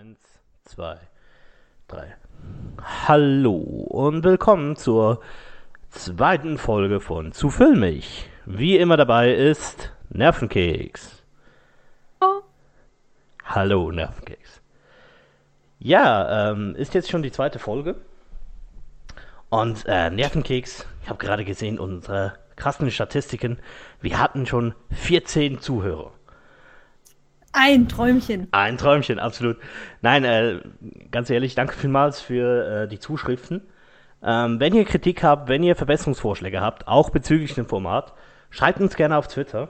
Eins, zwei, drei. Hallo und willkommen zur zweiten Folge von Zu Filmig. Wie immer dabei ist Nervenkeks. Oh. Hallo Nervenkeks. Ja, ähm, ist jetzt schon die zweite Folge. Und äh, Nervenkeks, ich habe gerade gesehen, unsere krassen Statistiken, wir hatten schon 14 Zuhörer. Ein Träumchen. Ein Träumchen, absolut. Nein, äh, ganz ehrlich, danke vielmals für äh, die Zuschriften. Ähm, wenn ihr Kritik habt, wenn ihr Verbesserungsvorschläge habt, auch bezüglich dem Format, schreibt uns gerne auf Twitter.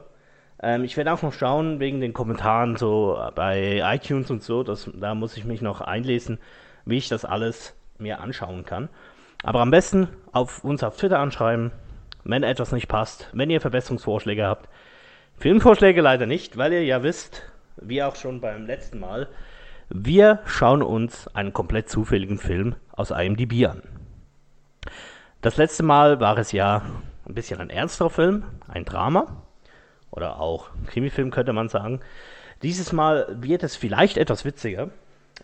Ähm, ich werde auch noch schauen wegen den Kommentaren so bei iTunes und so. Das, da muss ich mich noch einlesen, wie ich das alles mir anschauen kann. Aber am besten auf uns auf Twitter anschreiben, wenn etwas nicht passt, wenn ihr Verbesserungsvorschläge habt. Filmvorschläge leider nicht, weil ihr ja wisst, wie auch schon beim letzten Mal, wir schauen uns einen komplett zufälligen Film aus IMDb an. Das letzte Mal war es ja ein bisschen ein ernsterer Film, ein Drama oder auch Krimifilm könnte man sagen. Dieses Mal wird es vielleicht etwas witziger.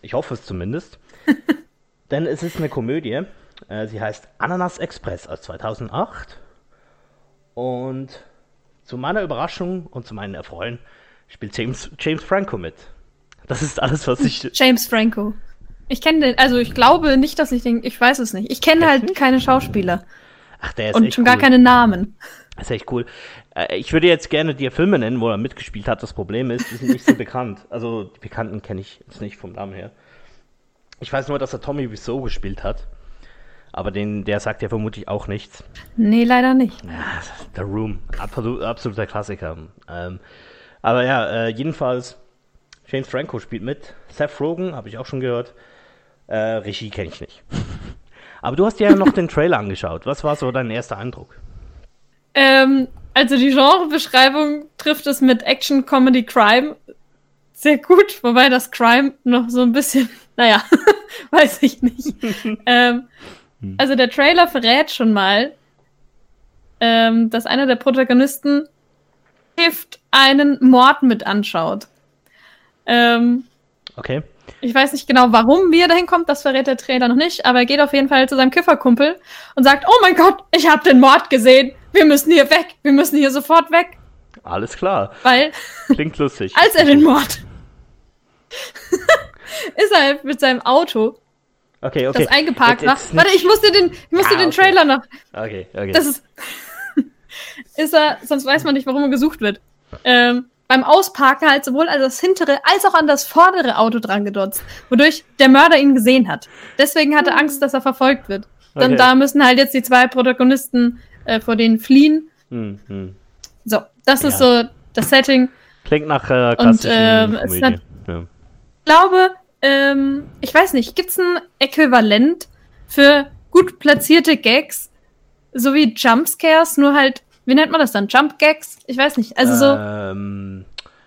Ich hoffe es zumindest. Denn es ist eine Komödie. Äh, sie heißt Ananas Express aus 2008. Und zu meiner Überraschung und zu meinen Erfreuen spielt James, James Franco mit. Das ist alles, was ich. James Franco. Ich kenne den, also ich glaube nicht, dass ich den, ich weiß es nicht. Ich kenne halt nicht? keine Schauspieler. Ach, der ist Und schon cool. gar keine Namen. Das ist echt cool. Äh, Ich würde jetzt gerne dir Filme nennen, wo er mitgespielt hat. Das Problem ist, die sind nicht so bekannt. Also die Bekannten kenne ich jetzt nicht vom Namen her. Ich weiß nur, dass er Tommy Wiseau gespielt hat. Aber den, der sagt ja vermutlich auch nichts. Nee, leider nicht. Ja, The Room, absolut, absoluter Klassiker. Ähm, aber ja, äh, jedenfalls, James Franco spielt mit. Seth Rogen, habe ich auch schon gehört. Äh, Regie kenne ich nicht. Aber du hast dir ja noch den Trailer angeschaut. Was war so dein erster Eindruck? Ähm, also die Genrebeschreibung trifft es mit Action, Comedy, Crime sehr gut, wobei das Crime noch so ein bisschen, naja, weiß ich nicht. ähm, also der Trailer verrät schon mal, ähm, dass einer der Protagonisten Gift einen Mord mit anschaut. Ähm, Okay. ich weiß nicht genau, warum, wie er dahin kommt, das verrät der Trailer noch nicht, aber er geht auf jeden Fall zu seinem Kifferkumpel und sagt, oh mein Gott, ich habe den Mord gesehen, wir müssen hier weg, wir müssen hier sofort weg, Alles klar. weil Klingt lustig. als er den Mord ist er halt mit seinem Auto, Okay, okay. das eingeparkt Jetzt- war. jetzt Warte, nicht- ich muss dir den, ich muss Ah, dir den okay. Trailer noch. Okay, okay. Das ist, ist er, sonst weiß man nicht, warum er gesucht wird. Ähm, beim Ausparken halt sowohl an das hintere als auch an das vordere Auto dran gedotzt, wodurch der Mörder ihn gesehen hat. Deswegen hat er Angst, dass er verfolgt wird. Dann Okay. da müssen halt jetzt die zwei Protagonisten äh, vor denen fliehen. hm, hm. So, das ist Ja. so das Setting. Klingt nach äh, klassischen es Komödie. Ja. Ich glaube, ähm, ich weiß nicht, gibt's ein Äquivalent für gut platzierte Gags, so wie Jumpscares, nur halt, wie nennt man das dann? Jump Gags? Ich weiß nicht. Also so, Ähm,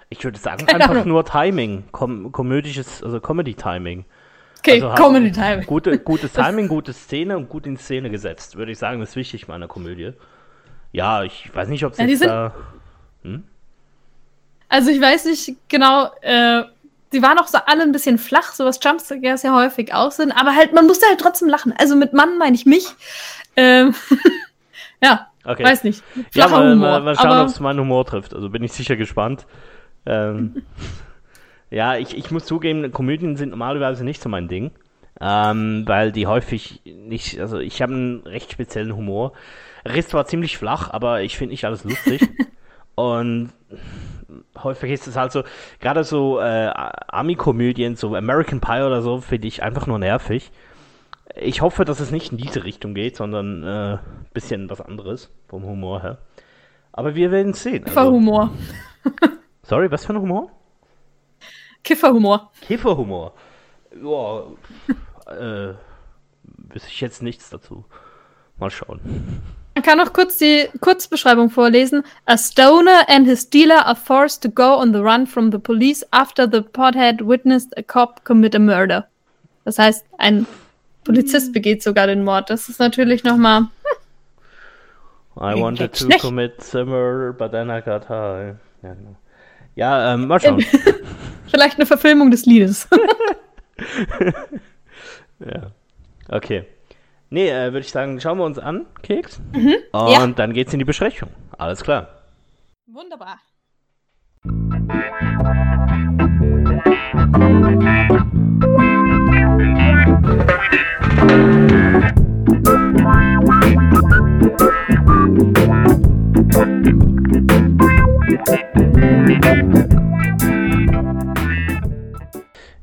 ich würde sagen, einfach Ahnung. nur Timing. Kom komödisches, also Comedy-Timing. okay, also halt- Comedy Time. Gute, gutes Timing, gute Szene und gut in Szene gesetzt, würde ich sagen, ist wichtig bei einer Komödie. Ja, ich weiß nicht, ob es Ja, jetzt da. Also ich weiß nicht genau, äh, die waren auch so alle ein bisschen flach, so was Jumpscares ja häufig auch sind, aber halt, man musste halt trotzdem lachen. Also mit Mann meine ich mich. Ähm, ja, Okay. weiß nicht. ja, mal, Humor. mal, mal schauen, ob es meinen Humor trifft. Also bin ich sicher gespannt. Ähm, ja, ich, ich muss zugeben, Komödien sind normalerweise nicht so mein Ding. Ähm, weil die häufig nicht, also ich habe einen recht speziellen Humor. Er ist zwar ziemlich flach, aber ich finde nicht alles lustig. Und häufig ist es halt so, gerade so äh, Ami-Komödien, so American Pie oder so, finde ich einfach nur nervig. Ich hoffe, dass es nicht in diese Richtung geht, sondern ein äh, bisschen was anderes vom Humor her. Aber wir werden es sehen. Also, Kifferhumor. sorry, was für ein Humor? Kifferhumor. Kifferhumor. Ja, äh, wüsste ich jetzt nichts dazu. Mal schauen. Man kann noch kurz die Kurzbeschreibung vorlesen. A stoner and his dealer are forced to go on the run from the police after the pothead witnessed a cop commit a murder. Das heißt, ein Polizist begeht sogar den Mord. Das ist natürlich nochmal. I wanted to nicht. commit a murder, but then I got high. Ja, genau. Ja, ähm, mal schauen. Vielleicht eine Verfilmung des Liedes. ja. Okay. Nee, äh, würde ich sagen, schauen wir uns an, Keks. Mhm. Und Ja. dann geht's in die Besprechung. Alles klar. Wunderbar.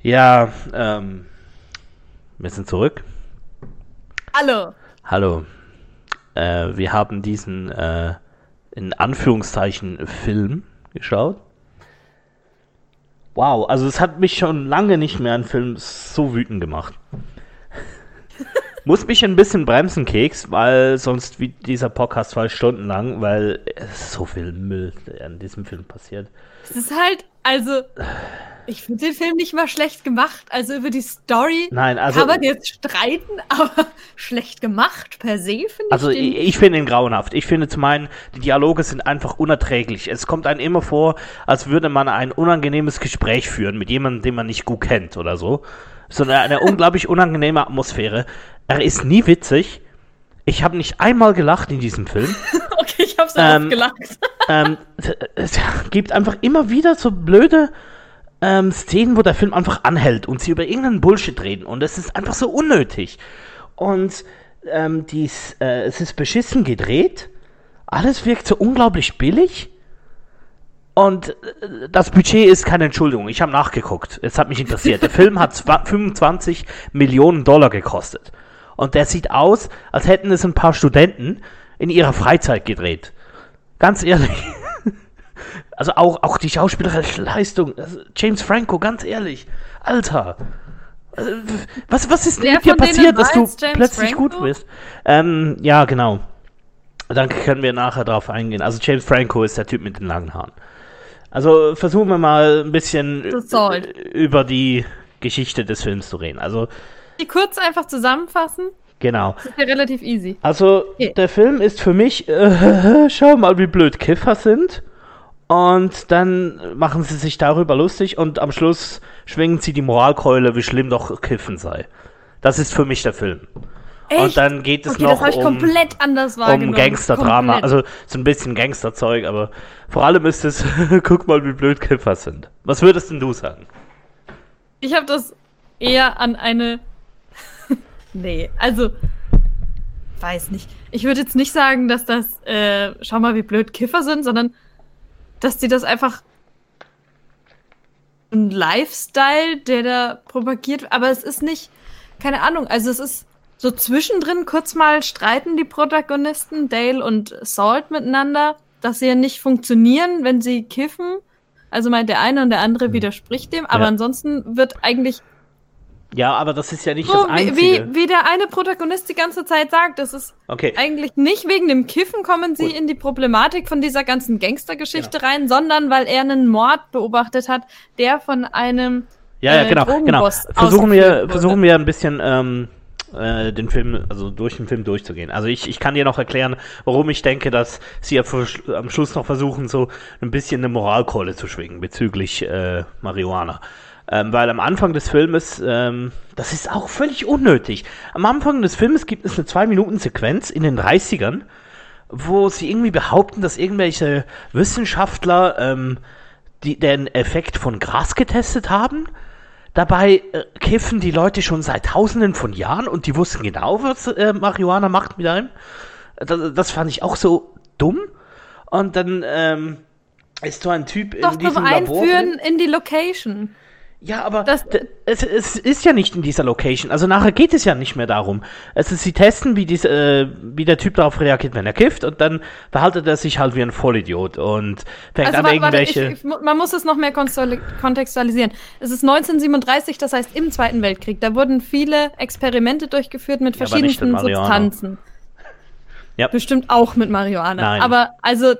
Ja, ähm, wir sind zurück. Hallo. Hallo. Äh, wir haben diesen, äh, in Anführungszeichen, Film geschaut. Wow, also es hat mich schon lange nicht mehr ein Film so wütend gemacht. Muss mich ein bisschen bremsen, Keks, weil sonst wie dieser Podcast zwei Stunden lang, weil so viel Müll, in diesem Film passiert. Es ist halt, also, ich finde den Film nicht mal schlecht gemacht. Also über die Story Nein, also- kann man jetzt streiten, aber schlecht gemacht per se finde Also ich den ich, ich finde ihn grauenhaft. Ich finde zum einen, die Dialoge sind einfach unerträglich. Es kommt einem immer vor, als würde man ein unangenehmes Gespräch führen mit jemandem, den man nicht gut kennt oder so. Sondern eine unglaublich unangenehme Atmosphäre. Er ist nie witzig. Ich habe nicht einmal gelacht in diesem Film. Okay, ich habe so Ähm, gelacht. ähm, es gibt einfach immer wieder so blöde ähm, Szenen, wo der Film einfach anhält und sie über irgendeinen Bullshit reden und es ist einfach so unnötig. Und ähm, dies, äh, es ist beschissen gedreht, alles wirkt so unglaublich billig und äh, das Budget ist keine Entschuldigung. Ich habe nachgeguckt, es hat mich interessiert. Der Film hat zwa- 25 Millionen Dollar gekostet und der sieht aus, als hätten es ein paar Studenten in ihrer Freizeit gedreht. Ganz ehrlich. Also auch, auch die schauspielerische Leistung. Also James Franco, ganz ehrlich. Alter. Also, Was, was ist Wer mit dir passiert, dass du James plötzlich Franco? gut bist? Ähm, ja, genau. Dann können wir nachher drauf eingehen. Also James Franco ist der Typ mit den langen Haaren. Also versuchen wir mal ein bisschen über die Geschichte des Films zu reden. Also, Die kurz einfach zusammenfassen, genau. das ist ja relativ easy. Also, Okay. der Film ist für mich, äh, schau mal, wie blöd Kiffer sind. Und dann machen sie sich darüber lustig und am Schluss schwingen sie die Moralkeule, wie schlimm doch Kiffen sei. Das ist für mich der Film. Und dann geht es okay, noch das um, komplett anders um. Gangsterdrama. Also so ein bisschen Gangsterzeug, aber vor allem ist es, guck mal, wie blöd Kiffer sind. Was würdest denn du sagen? Ich habe das eher an eine. nee, also. Weiß nicht. Ich würde jetzt nicht sagen, dass das, äh, schau mal, wie blöd Kiffer sind, sondern dass die das einfach. Ein Lifestyle, der da propagiert, aber es ist nicht, keine Ahnung, also es ist so zwischendrin kurz mal streiten die Protagonisten, Dale und Salt miteinander, dass sie ja nicht funktionieren, wenn sie kiffen. Also meint der eine und der andere widerspricht dem, aber Ja. ansonsten wird eigentlich Ja, aber das ist ja nicht so, das wie, Einzige. wie, wie der eine Protagonist die ganze Zeit sagt, das ist okay. eigentlich nicht wegen dem Kiffen kommen sie Gut. in die Problematik von dieser ganzen Gangstergeschichte rein, sondern weil er einen Mord beobachtet hat, der von einem Ja, ja, äh, genau, genau. Versuchen wir, wurde. versuchen wir ein bisschen ähm, äh, den Film, also durch den Film durchzugehen. Also ich, ich kann dir noch erklären, warum ich denke, dass sie am Schluss noch versuchen, so ein bisschen eine Moralkeule zu schwingen bezüglich äh, Marihuana. Ähm, weil am Anfang des Filmes, ähm, das ist auch völlig unnötig. Am Anfang des Filmes gibt es eine 2-Minuten-Sequenz in den 30ern, wo sie irgendwie behaupten, dass irgendwelche Wissenschaftler ähm, die, den Effekt von Gras getestet haben. Dabei äh, kiffen die Leute schon seit tausenden von Jahren und die wussten genau, was äh, Marihuana macht mit einem. Das, das fand ich auch so dumm. Und dann ähm, ist so ein Typ doch in diesem Labor. einführen in die Location. Ja, aber Das- es, es ist ja nicht in dieser Location. Also nachher geht es ja nicht mehr darum. Ist, sie testen, wie, diese, äh, wie der Typ darauf reagiert, wenn er kifft, und dann verhaltet er sich halt wie ein Vollidiot und fängt Also an, warte, warte, irgendwelche. ich, ich, man muss es noch mehr kontextualisieren. Es ist 1937, das heißt im Zweiten Weltkrieg. Da wurden viele Experimente durchgeführt mit Ja, Marihuana. Substanzen. Ja. Bestimmt auch mit Marihuana. Nein. Aber also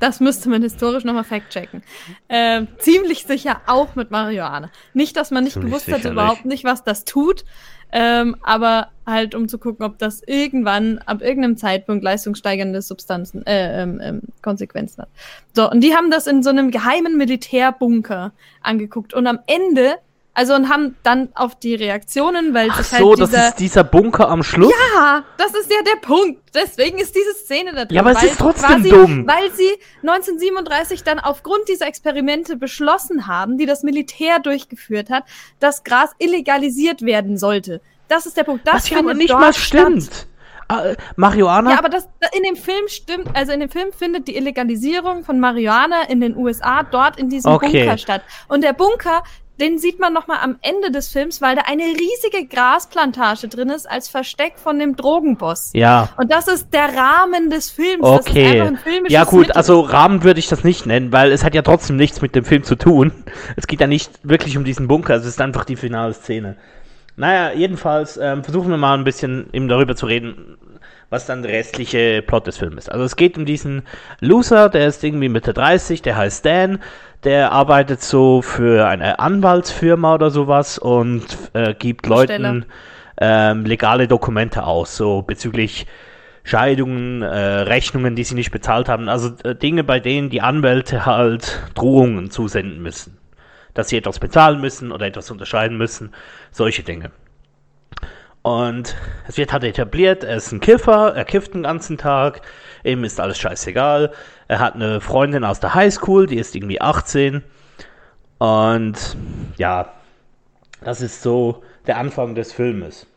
das müsste man historisch nochmal fact-checken. Äh, ziemlich sicher auch mit Marihuana. Nicht, dass man nicht Ziemlich gewusst hat, überhaupt nicht, was das tut, ähm, aber halt, um zu gucken, ob das irgendwann, ab irgendeinem Zeitpunkt leistungssteigernde Substanzen, äh, ähm, ähm, Konsequenzen hat. So, und die haben das in so einem geheimen Militärbunker angeguckt und am Ende, also und haben dann auf die Reaktionen, weil Ach so, halt das dieser, ist dieser Bunker am Schluss? ja, das ist ja der Punkt. Deswegen ist diese Szene da drin. Ja, aber es ist trotzdem quasi, dumm. Weil sie 1937 dann aufgrund dieser Experimente beschlossen haben, die das Militär durchgeführt hat, dass Gras illegalisiert werden sollte. Das ist der Punkt. Das Was ja nicht mal statt. stimmt. Äh, Marihuana? Ja, aber das in dem Film stimmt, also in dem Film findet die Illegalisierung von Marihuana in den USA dort in diesem Okay. Bunker statt. Und der Bunker, den sieht man noch mal am Ende des Films, weil da eine riesige Grasplantage drin ist als Versteck von dem Drogenboss. ja. Und das ist der Rahmen des Films. Okay. Ja gut, Mittel. also Rahmen würde ich das nicht nennen, weil es hat ja trotzdem nichts mit dem Film zu tun. Es geht ja nicht wirklich um diesen Bunker, es ist einfach die finale Szene. Naja, jedenfalls ähm, versuchen wir mal ein bisschen eben darüber zu reden, was dann der restliche Plot des Films ist. Also es geht um diesen Loser, der ist irgendwie Mitte 30, der heißt Dan, der arbeitet so für eine Anwaltsfirma oder sowas und äh, gibt. Leuten ähm, legale Dokumente aus, so bezüglich Scheidungen, äh, Rechnungen, die sie nicht bezahlt haben. Also äh, Dinge, bei denen die Anwälte halt Drohungen zusenden müssen. Dass sie etwas bezahlen müssen oder etwas unterscheiden müssen. Solche Dinge. Und es wird halt etabliert, er ist ein Kiffer, er kifft den ganzen Tag, ihm ist alles scheißegal. Er hat eine Freundin aus der Highschool, die ist irgendwie 18. Und ja, das ist so der Anfang des Filmes.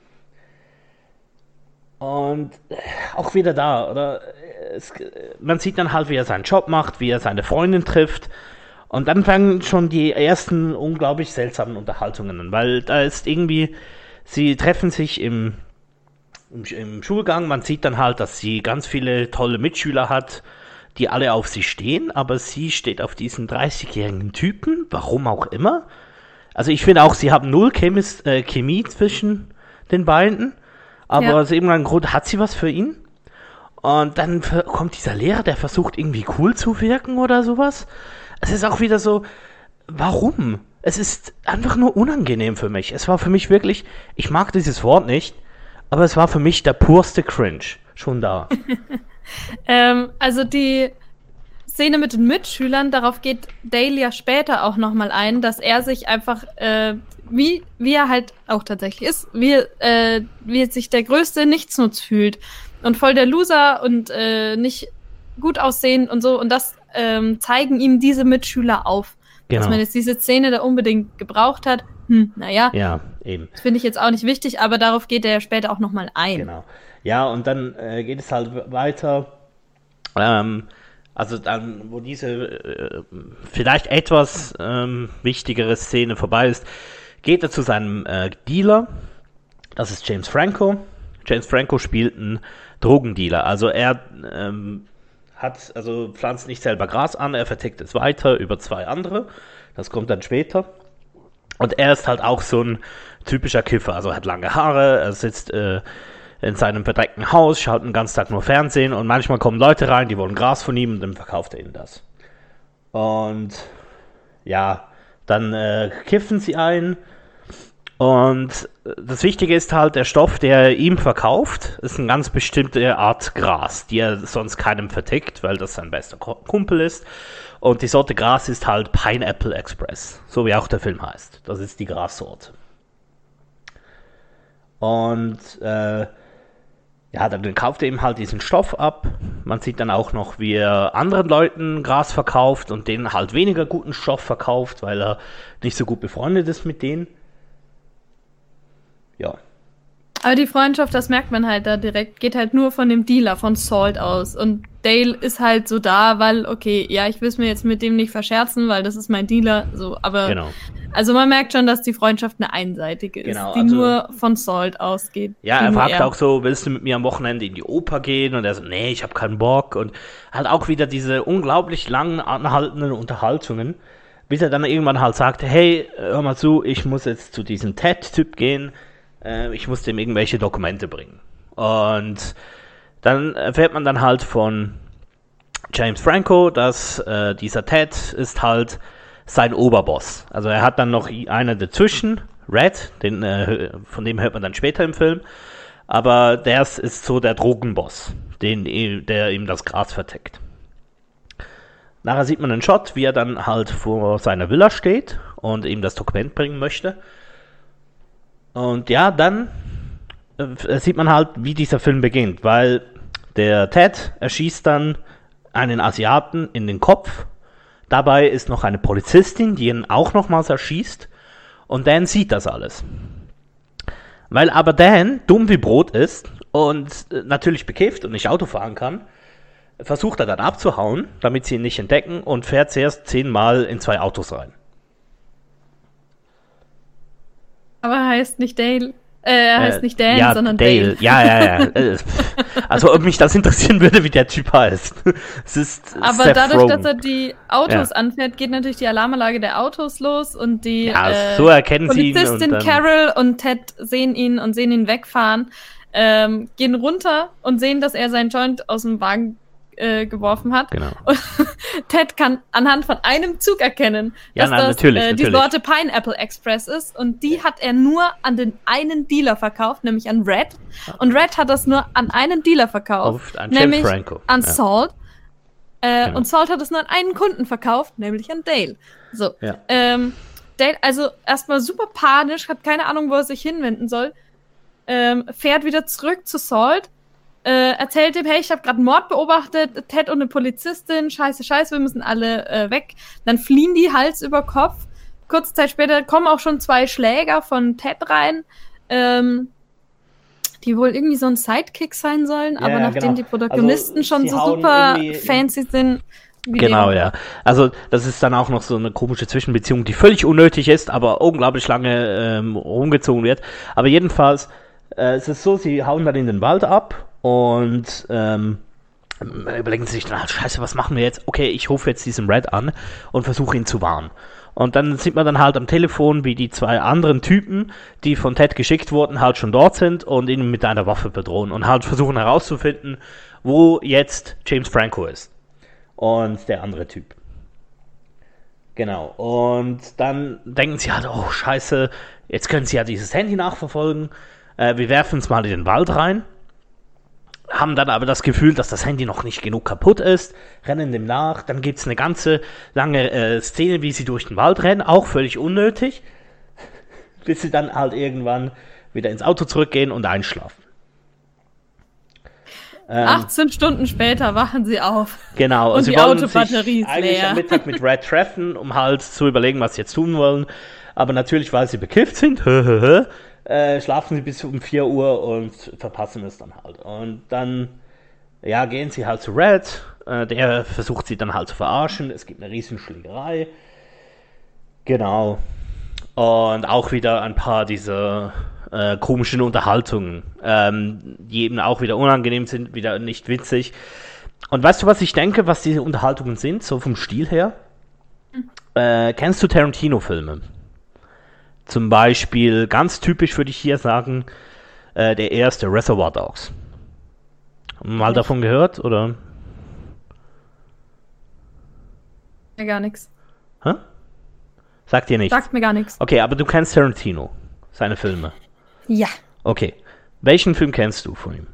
Und äh, auch wieder da, oder? Es, äh, man sieht dann halt, wie er seinen Job macht, wie er seine Freundin trifft. Und dann fangen schon die ersten unglaublich seltsamen Unterhaltungen an, weil da ist irgendwie, sie treffen sich im, im, im Schulgang, man sieht dann halt, dass sie ganz viele tolle Mitschüler hat, die alle auf sie stehen, aber sie steht auf diesen 30-jährigen Typen, warum auch immer. Also ich finde auch, sie haben null Chemis, äh, Chemie zwischen den beiden, aber Ja. aus irgendeinem Grund hat sie was für ihn. Und dann kommt dieser Lehrer, der versucht irgendwie cool zu wirken oder sowas. Es ist auch wieder so, warum? Es ist einfach nur unangenehm für mich. Es war für mich wirklich, ich mag dieses Wort nicht, aber es war für mich der purste Cringe. Schon da. Ähm, also die Szene mit den Mitschülern, darauf geht Dale ja später auch nochmal ein, dass er sich einfach, äh, wie, wie er halt auch tatsächlich ist, wie, äh, wie sich der größte Nichtsnutz fühlt und voll der Loser und äh, nicht gut aussehen und so. Und das ähm, zeigen ihm diese Mitschüler auf. Dass Genau. man jetzt diese Szene da unbedingt gebraucht hat, hm, naja, Ja, eben. das finde ich jetzt auch nicht wichtig, aber darauf geht er ja später auch nochmal ein. Genau. Ja, und dann äh, geht es halt weiter. Ähm, also dann, wo diese äh, vielleicht etwas ähm, wichtigere Szene vorbei ist, geht er zu seinem äh, Dealer. Das ist James Franco. James Franco spielt einen Drogendealer. Also er ähm, hat, also pflanzt nicht selber Gras an, er vertickt es weiter über zwei andere. Das kommt dann später. Und er ist halt auch so ein typischer Kiffer, also hat lange Haare, er sitzt äh, in seinem verdreckten Haus, schaut den ganzen Tag nur Fernsehen und manchmal kommen Leute rein, die wollen Gras von ihm und dann verkauft er ihnen das. Und ja, dann äh, kiffen sie ein. Und das Wichtige ist halt, der Stoff, der er ihm verkauft, ist eine ganz bestimmte Art Gras, die er sonst keinem vertickt, weil das sein bester Kumpel ist. Und die Sorte Gras ist halt Pineapple Express, so wie auch der Film heißt. Das ist die Grassorte. Und äh, ja, dann kauft er ihm halt diesen Stoff ab. Man sieht dann auch noch, wie er anderen Leuten Gras verkauft und denen halt weniger guten Stoff verkauft, weil er nicht so gut befreundet ist mit denen. Ja. Aber die Freundschaft, das merkt man halt da direkt, geht halt nur von dem Dealer, von Salt aus. Und Dale ist halt so da, weil, okay, ja, ich will es mir jetzt mit dem nicht verscherzen, weil das ist mein Dealer, so, aber. Genau. Also man merkt schon, dass die Freundschaft eine einseitige ist, Genau, die also- nur von Salt ausgeht. Ja, er fragt auch so, willst du mit mir am Wochenende in die Oper gehen? Und er so, nee, ich habe keinen Bock. Und halt auch wieder diese unglaublich langen, anhaltenden Unterhaltungen, bis er dann irgendwann halt sagt, hey, hör mal zu, ich muss jetzt zu diesem TED-Typ gehen, äh, ich muss dem irgendwelche Dokumente bringen. Und dann erfährt man dann halt von James Franco, dass äh, dieser Ted ist halt sein Oberboss. Also er hat dann noch einer dazwischen, Red, den, äh, von dem hört man dann später im Film. Aber der ist so der Drogenboss, den, der ihm das Gras verteckt. Nachher sieht man einen Shot, wie er dann halt vor seiner Villa steht und ihm das Dokument bringen möchte. Und ja, dann äh, sieht man halt, wie dieser Film beginnt, weil der Ted erschießt dann einen Asiaten in den Kopf. Dabei ist noch eine Polizistin, die ihn auch nochmals erschießt. Und Dan sieht das alles. Weil aber Dan dumm wie Brot ist und äh, natürlich bekifft und nicht Auto fahren kann, versucht er dann abzuhauen, damit sie ihn nicht entdecken und fährt zuerst zehnmal in zwei Autos rein. Aber heißt nicht Dale äh, er heißt äh, nicht Dan, ja, sondern Dale. Dale. Ja, ja, ja. Äh, also, ob mich das interessieren würde, wie der Typ heißt. Es ist Aber Seth dadurch, Rogen. dass er die Autos ja. anfährt, geht natürlich die Alarmanlage der Autos los und die ja, äh, so erkennen Polizistin sie ihn und Carol und Ted sehen ihn und sehen ihn wegfahren, ähm, gehen runter und sehen, dass er seinen Joint aus dem Wagen äh, geworfen hat. Genau. Und Ted kann anhand von einem Zug erkennen, ja, dass na, das natürlich, äh, die natürlich. Sorte Pineapple Express ist. Und die hat er nur an den einen Dealer verkauft, nämlich an Red. Und Red hat das nur an einen Dealer verkauft, Auf, an nämlich Franco. an ja. Salt. Äh, genau. Und Salt hat es nur an einen Kunden verkauft, nämlich an Dale. So. Ja. Ähm, Dale, also erstmal super panisch, hat keine Ahnung, wo er sich hinwenden soll. Ähm, fährt wieder zurück zu Salt äh, erzählt ihm, hey, ich habe gerade einen Mord beobachtet, Ted und eine Polizistin, scheiße, scheiße, wir müssen alle äh, weg. Dann fliehen die Hals über Kopf. Kurze Zeit später kommen auch schon zwei Schläger von Ted rein, ähm, die wohl irgendwie so ein Sidekick sein sollen, Ja, aber ja, nachdem genau. die Protagonisten Also, schon so super fancy sind. wie Genau, ja. Also das ist dann auch noch so eine komische Zwischenbeziehung, die völlig unnötig ist, aber unglaublich lange ähm, rumgezogen wird. Aber jedenfalls, äh, es ist so, sie hauen dann in den Wald ab und ähm, überlegen sie sich dann, halt, scheiße, was machen wir jetzt? Okay, ich rufe jetzt diesen Red an und versuche ihn zu warnen. Und dann sieht man dann halt am Telefon, wie die zwei anderen Typen, die von Ted geschickt wurden, halt schon dort sind und ihn mit einer Waffe bedrohen und halt versuchen herauszufinden, wo jetzt James Franco ist. Und der andere Typ. Genau. Und dann denken sie halt, oh scheiße, jetzt können sie ja dieses Handy nachverfolgen. Äh, wir werfen es mal in den Wald rein. Haben dann aber das Gefühl, dass das Handy noch nicht genug kaputt ist, rennen dem nach. Dann gibt es eine ganze lange äh, Szene, wie sie durch den Wald rennen, auch völlig unnötig. Bis sie dann halt irgendwann wieder ins Auto zurückgehen und einschlafen. Ähm, 18 Stunden später wachen sie auf. Genau, Und sie die wollen Autobatterie sich ist eigentlich leer. am Mittag mit Red treffen, um halt zu überlegen, was sie jetzt tun wollen. Aber natürlich, weil sie bekifft sind, äh, schlafen sie bis um 4 Uhr und verpassen es dann halt. Und dann, ja, gehen sie halt zu Red. Äh, der versucht sie dann halt zu verarschen. Es gibt eine riesen Schlägerei. Genau. Und auch wieder ein paar dieser äh, komischen Unterhaltungen, ähm, die eben auch wieder unangenehm sind, wieder nicht witzig. Und weißt du, was ich denke, was diese Unterhaltungen sind, so vom Stil her? Äh, kennst du Tarantino-Filme? Zum Beispiel, ganz typisch würde ich hier sagen, äh, der erste Reservoir Dogs. Mal davon gehört, oder? Mir gar nichts. Hä? Sagt dir nichts? Sagt mir gar nichts. Okay, aber du kennst Tarantino, seine Filme. Ja. Okay. Welchen Film kennst du von ihm?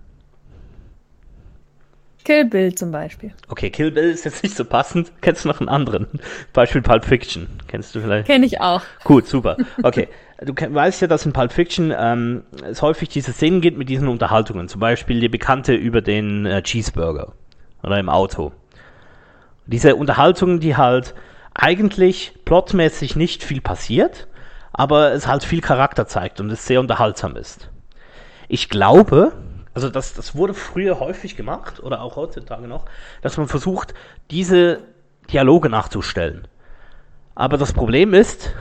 Kill Bill zum Beispiel. Okay, Kill Bill ist jetzt nicht so passend. Kennst du noch einen anderen? Beispiel Pulp Fiction. Kennst du vielleicht? Kenne ich auch. Gut, super. Okay. Du kenn- weißt ja, dass in Pulp Fiction ähm, es häufig diese Szenen gibt mit diesen Unterhaltungen. Zum Beispiel die bekannte über den äh, Cheeseburger oder im Auto. Diese Unterhaltungen, die halt eigentlich plotmäßig nicht viel passiert, aber es halt viel Charakter zeigt und es sehr unterhaltsam ist. Ich glaube, also das, das wurde früher häufig gemacht oder auch heutzutage noch, dass man versucht, diese Dialoge nachzustellen. Aber das Problem ist,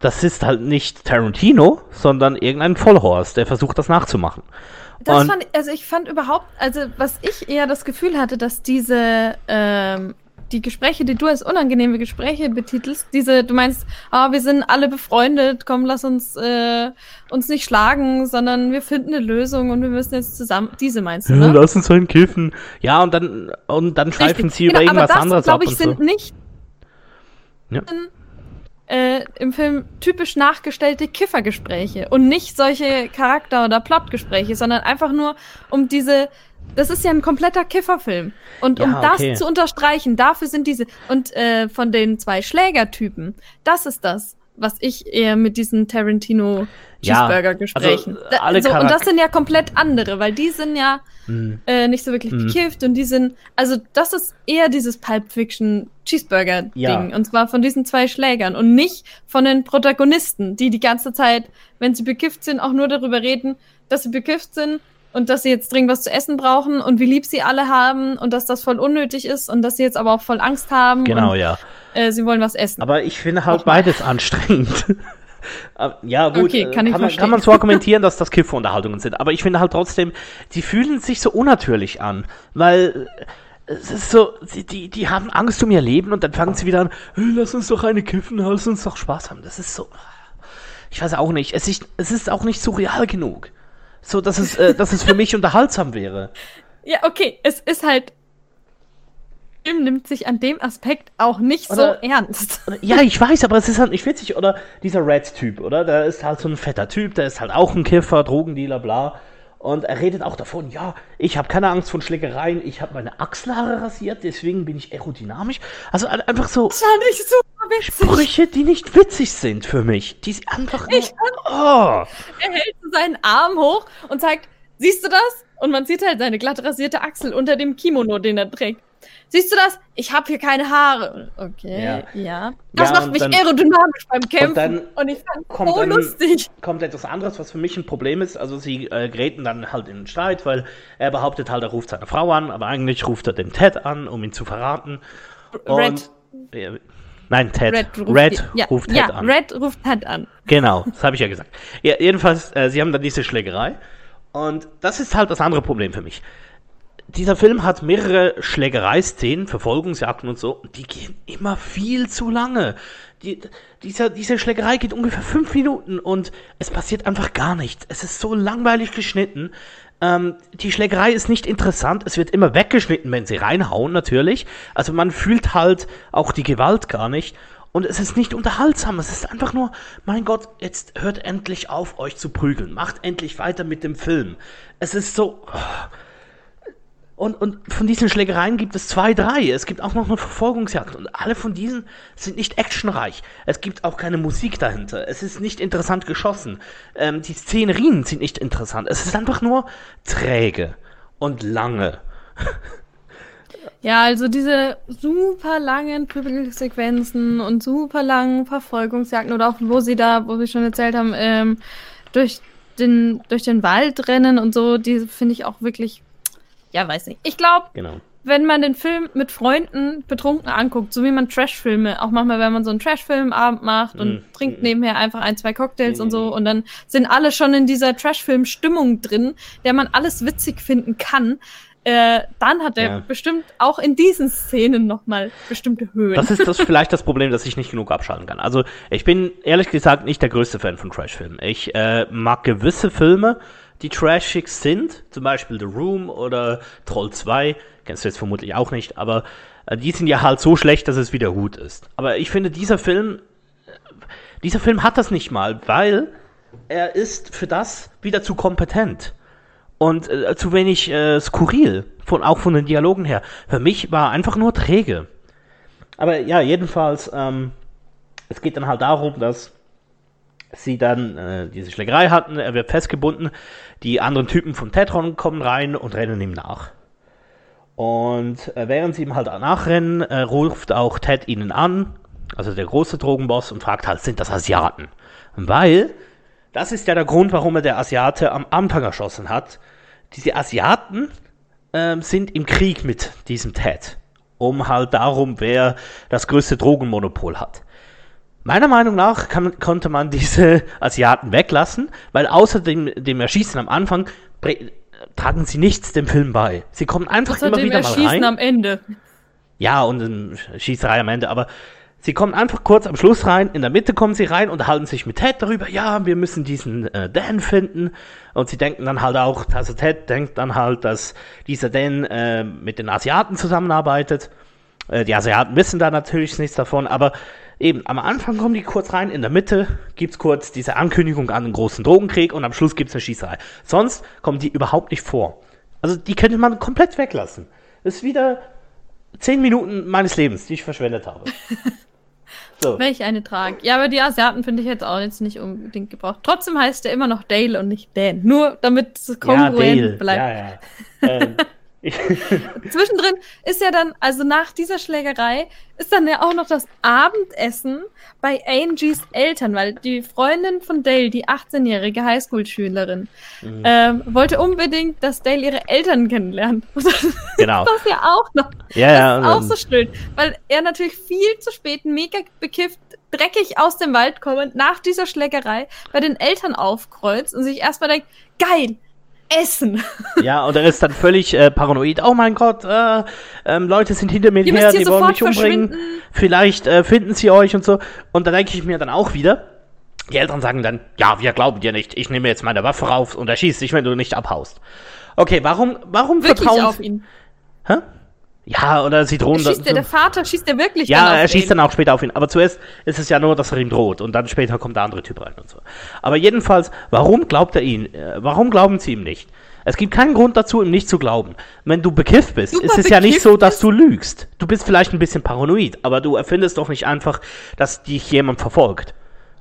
das ist halt nicht Tarantino, sondern irgendein Vollhorst, der versucht, das nachzumachen. Das fand, also ich fand überhaupt, also was ich eher das Gefühl hatte, dass diese ähm, die Gespräche, die du als unangenehme Gespräche betitelst, diese, du meinst, ah, wir sind alle befreundet, komm, lass uns äh, uns nicht schlagen, sondern wir finden eine Lösung und wir müssen jetzt zusammen, diese meinst du, Ja, ne? lass uns einen kiffen. Ja, und dann, und dann schweifen Richtig. sie über Genau, irgendwas aber das, anderes glaube ab ich, und sind so. nicht Ja. äh, im Film typisch nachgestellte Kiffergespräche und nicht solche Charakter- oder Plotgespräche, sondern einfach nur um diese. Das ist ja ein kompletter Kifferfilm. Und um Ja, okay. das zu unterstreichen, dafür sind diese. Und äh, von den zwei Schlägertypen, das ist das, was ich eher mit diesen Tarantino Ja, Cheeseburger-Gesprächen. also, Da- alle so, und das sind ja komplett andere, weil die sind ja Hm. äh, nicht so wirklich Mhm. gekifft und die sind, also das ist eher dieses Pulp Fiction Cheeseburger Ding Ja. und zwar von diesen zwei Schlägern und nicht von den Protagonisten, die die ganze Zeit, wenn sie bekifft sind, auch nur darüber reden, dass sie bekifft sind und dass sie jetzt dringend was zu essen brauchen und wie lieb sie alle haben und dass das voll unnötig ist und dass sie jetzt aber auch voll Angst haben Genau, und ja. äh, sie wollen was essen. Aber ich finde halt Nochmal. beides anstrengend. Aber, ja, gut, Okay, äh, kann ich man, verstehen. kann man so argumentieren, dass das Kifferunterhaltungen sind. Aber ich finde halt trotzdem, die fühlen sich so unnatürlich an. Weil äh, es ist so, sie, die, die haben Angst um ihr Leben und dann fangen sie wieder an, hey, lass uns doch eine kiffen, lass uns doch Spaß haben. Das ist so. Ich weiß auch nicht. Es ist, es ist auch nicht surreal genug. So, dass es, äh, dass es für mich unterhaltsam wäre. ja, okay, es ist halt Film nimmt sich an dem Aspekt auch nicht Oder- so ernst. Ja, ich weiß, aber es ist halt nicht witzig. Oder dieser Red-Typ, oder? Der ist halt so ein fetter Typ, der ist halt auch ein Kiffer, Drogendealer, bla. Und er redet auch davon, ja, ich habe keine Angst vor Schlägereien, ich habe meine Achselhaare rasiert, deswegen bin ich aerodynamisch. Also ein- einfach so Das fand ich super witzig. Sprüche, die nicht witzig sind für mich. Die sind einfach nur, oh. Er hält seinen Arm hoch und zeigt, siehst du das? Und man sieht halt seine glatt rasierte Achsel unter dem Kimono, den er trägt. Siehst du das? Ich habe hier keine Haare. Okay, Ja. ja. Das Ja, macht und mich dann- aerodynamisch beim Kämpfen. dann Und, ich fand kommt so dann- lustig. kommt etwas anderes, was für mich ein Problem ist. Also sie äh, geraten dann halt in den Streit, weil er behauptet halt, er ruft seine Frau an, aber eigentlich ruft er den Ted an, um ihn zu verraten. Red, äh, nein, Ted. Red ruft, Red ja, ruft Ted ja, an. Red ruft Ted an. Genau, das habe ich ja gesagt. Ja, jedenfalls, äh, sie haben dann diese Schlägerei. Und das ist halt das andere Problem für mich. Dieser Film hat mehrere Schlägereiszenen, Verfolgungsjagden und so, und die gehen immer viel zu lange. Die, dieser, diese Schlägerei geht ungefähr fünf Minuten und es passiert einfach gar nichts. Es ist so langweilig geschnitten. Ähm, die Schlägerei ist nicht interessant. Es wird immer weggeschnitten, wenn sie reinhauen, natürlich. Also man fühlt halt auch die Gewalt gar nicht. Und es ist nicht unterhaltsam. Es ist einfach nur, mein Gott, jetzt hört endlich auf, euch zu prügeln. Macht endlich weiter mit dem Film. Es ist so. Und, und von diesen Schlägereien gibt es zwei, drei. Es gibt auch noch eine Verfolgungsjagd. Und alle von diesen sind nicht actionreich. Es gibt auch keine Musik dahinter. Es ist nicht interessant geschossen. Ähm, die Szenerien sind nicht interessant. Es ist einfach nur träge und lange. Ja, also diese super langen Prügelsequenzen und super langen Verfolgungsjagden oder auch wo sie da, wo wir schon erzählt haben, ähm, durch den, durch den Wald rennen und so, die finde ich auch wirklich, ja, weiß nicht. Ich glaube, Genau. wenn man den Film mit Freunden betrunken anguckt, so wie man Trashfilme, auch manchmal, wenn man so einen Trashfilmabend macht und Mm, trinkt mm. nebenher einfach ein, zwei Cocktails Nee, und so nee. und dann sind alle schon in dieser Trashfilm-Stimmung drin, der man alles witzig finden kann, äh, dann hat er Ja. bestimmt auch in diesen Szenen nochmal bestimmte Höhen. Das ist das vielleicht das Problem, dass ich nicht genug abschalten kann. Also ich bin ehrlich gesagt nicht der größte Fan von Trashfilmen. Ich äh, mag gewisse Filme, die trashig sind, zum Beispiel The Room oder Troll 2, kennst du jetzt vermutlich auch nicht, aber äh, die sind ja halt so schlecht, dass es wieder gut ist. Aber ich finde, dieser Film, äh, dieser Film hat das nicht mal, weil er ist für das wieder zu kompetent und äh, zu wenig äh, skurril, von, auch von den Dialogen her. Für mich war einfach nur träge. Aber ja, jedenfalls, ähm, es geht dann halt darum, dass sie dann äh, diese Schlägerei hatten, er wird festgebunden, die anderen Typen von Tetron kommen rein und rennen ihm nach. Und äh, während sie ihm halt nachrennen, äh, ruft auch Ted ihnen an, also der große Drogenboss, und fragt halt, sind das Asiaten? Weil, das ist ja der Grund, warum er der Asiate am Anfang erschossen hat. Diese Asiaten ähm, sind im Krieg mit diesem Ted, um halt darum, wer das größte Drogenmonopol hat. Meiner Meinung nach kann, konnte man diese Asiaten weglassen, weil außer dem, dem Erschießen am Anfang tragen sie nichts dem Film bei. Sie kommen einfach immer Außerdem wieder mal Erschießen rein. am Ende. ja, und eine Schießerei am Ende, aber sie kommen einfach kurz am Schluss rein, in der Mitte kommen sie rein, unterhalten sich mit Ted darüber, ja, wir müssen diesen äh, Dan finden. Und sie denken dann halt auch, also Ted denkt dann halt, dass dieser Dan äh, mit den Asiaten zusammenarbeitet. Äh, die Asiaten wissen da natürlich nichts davon, aber eben am Anfang kommen die kurz rein, in der Mitte gibt's kurz diese Ankündigung an einen großen Drogenkrieg und am Schluss gibt's eine Schießerei. Sonst kommen die überhaupt nicht vor. Also die könnte man komplett weglassen. Das ist wieder zehn Minuten meines Lebens, die ich verschwendet habe. So. Welch eine Tragik. Ja, aber die Asiaten finde ich jetzt auch jetzt nicht unbedingt gebraucht. Trotzdem heißt er immer noch Dale und nicht Dan. Nur damit es kongruent ja, bleibt. Ja, ja. ähm, Zwischendrin ist ja dann, also nach dieser Schlägerei, ist dann ja auch noch das Abendessen bei Angies Eltern, weil die Freundin von Dale, die 18-jährige Highschool-Schülerin, mhm. ähm, wollte unbedingt, dass Dale ihre Eltern kennenlernt. Genau. das ja auch noch. Ja, ja. Das ist auch so schön, weil er natürlich viel zu spät, mega bekifft, dreckig aus dem Wald kommend, nach dieser Schlägerei bei den Eltern aufkreuzt und sich erstmal denkt, geil, essen. Ja, und er ist dann völlig äh, paranoid. Oh mein Gott, äh, ähm, Leute sind hinter mir her, die wollen mich umbringen. Vielleicht äh, finden sie euch und so. Und da denke ich mir dann auch wieder, die Eltern sagen dann, ja, wir glauben dir nicht. Ich nehme jetzt meine Waffe rauf und erschieße dich, wenn du nicht abhaust. Okay, warum, warum Wirklich vertrauen auf ihn? Hä? Ja, oder sie drohen. Schießt der, der Vater schießt er wirklich Ja, er schießt ihn. dann auch später auf ihn. Aber zuerst ist es ja nur, dass er ihm droht und dann später kommt der andere Typ rein und so. Aber jedenfalls, warum glaubt er ihn? Äh, warum glauben sie ihm nicht? Es gibt keinen Grund dazu, ihm nicht zu glauben. Wenn du bekifft bist, Super ist es ja nicht so, dass du lügst. Du bist vielleicht ein bisschen paranoid, aber du erfindest doch nicht einfach, dass dich jemand verfolgt.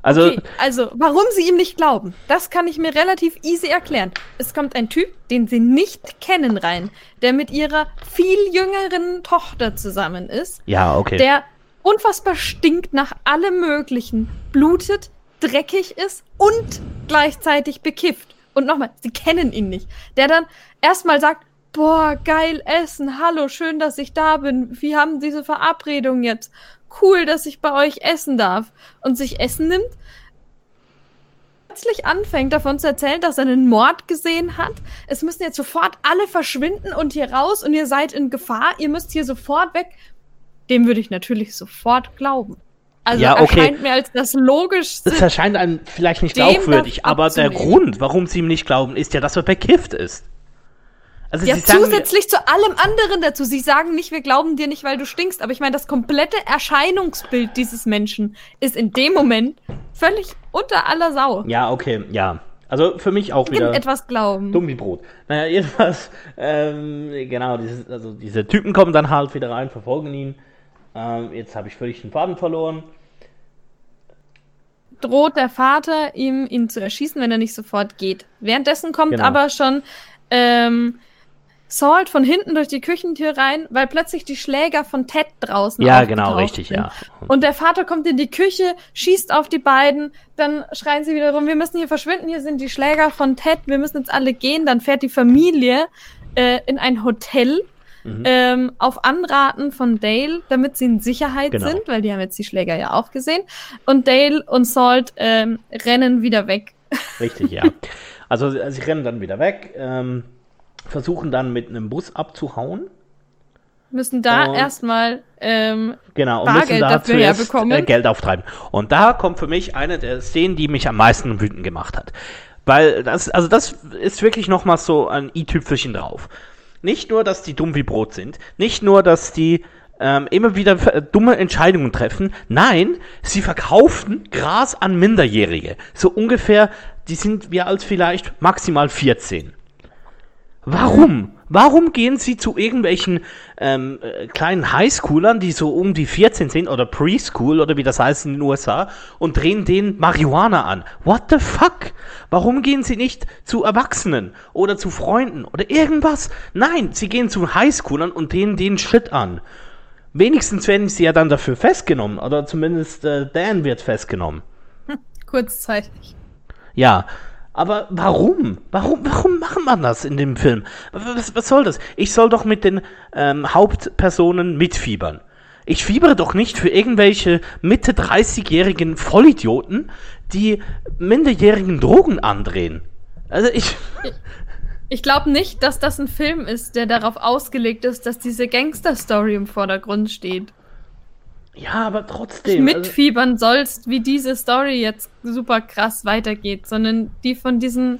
Also, okay, also, warum sie ihm nicht glauben, das kann ich mir relativ easy erklären. Es kommt ein Typ, den sie nicht kennen, rein, der mit ihrer viel jüngeren Tochter zusammen ist. Ja, okay. Der unfassbar stinkt nach allem Möglichen, blutet, dreckig ist und gleichzeitig bekifft. Und nochmal, sie kennen ihn nicht. Der dann erstmal sagt, boah, geil essen, hallo, schön, dass ich da bin. Wir haben diese Verabredung jetzt cool, dass ich bei euch essen darf und sich Essen nimmt, plötzlich anfängt davon zu erzählen, dass er einen Mord gesehen hat. Es müssen jetzt sofort alle verschwinden und hier raus und ihr seid in Gefahr. Ihr müsst hier sofort weg. Dem würde ich natürlich sofort glauben. Also ja, okay. erscheint mir als das Logischste. Es erscheint einem vielleicht nicht glaubwürdig, aber der Grund, warum sie ihm nicht glauben, ist ja, dass er bekifft ist. Also ja, zusätzlich zu allem anderen dazu. Sie sagen nicht, wir glauben dir nicht, weil du stinkst. Aber ich meine, das komplette Erscheinungsbild dieses Menschen ist in dem Moment völlig unter aller Sau. Ja, okay, ja. Also für mich auch wieder. etwas glauben. Dumm wie Brot. Naja, jedenfalls, ähm, genau, dieses, also diese Typen kommen dann halt wieder rein, verfolgen ihn. Ähm, jetzt habe ich völlig den Faden verloren. Droht der Vater ihm, ihn zu erschießen, wenn er nicht sofort geht. Währenddessen kommt genau. aber schon ähm, Salt von hinten durch die Küchentür rein, weil plötzlich die Schläger von Ted draußen Ja, genau, richtig, sind. ja. Und der Vater kommt in die Küche, schießt auf die beiden, dann schreien sie wieder rum, wir müssen hier verschwinden, hier sind die Schläger von Ted, wir müssen jetzt alle gehen. Dann fährt die Familie äh, in ein Hotel mhm. ähm, auf Anraten von Dale, damit sie in Sicherheit genau. sind, weil die haben jetzt die Schläger ja auch gesehen. Und Dale und Salt ähm, rennen wieder weg. Richtig, ja. Also sie rennen dann wieder weg. Ähm versuchen dann mit einem Bus abzuhauen. Müssen da erstmal ähm, genau, und müssen da dafür herbekommen. Äh, Geld auftreiben. Und da kommt für mich eine der Szenen, die mich am meisten wütend gemacht hat. Weil das, also das ist wirklich nochmal so ein i-Tüpfelchen drauf. Nicht nur, dass die dumm wie Brot sind, nicht nur, dass die ähm, immer wieder dumme Entscheidungen treffen. Nein, sie verkaufen Gras an Minderjährige. So ungefähr, die sind wir als vielleicht maximal 14. Warum? Warum gehen sie zu irgendwelchen ähm, äh, kleinen Highschoolern, die so um die 14 sind, oder Preschool, oder wie das heißt in den USA, und drehen denen Marihuana an? What the fuck? Warum gehen sie nicht zu Erwachsenen oder zu Freunden oder irgendwas? Nein, sie gehen zu Highschoolern und drehen den Shit an. Wenigstens werden sie ja dann dafür festgenommen, oder zumindest äh, Dan wird festgenommen. Hm, kurzzeitig. Ja, aber warum? Warum, warum macht man das in dem Film? Was, was soll das? Ich soll doch mit den ähm, Hauptpersonen mitfiebern. Ich fiebere doch nicht für irgendwelche Mitte 30-jährigen Vollidioten, die minderjährigen Drogen andrehen. Also ich. Ich glaube nicht, dass das ein Film ist, der darauf ausgelegt ist, dass diese Gangster-Story im Vordergrund steht. Ja, aber trotzdem. Also mitfiebern sollst, wie diese Story jetzt super krass weitergeht, sondern die von diesem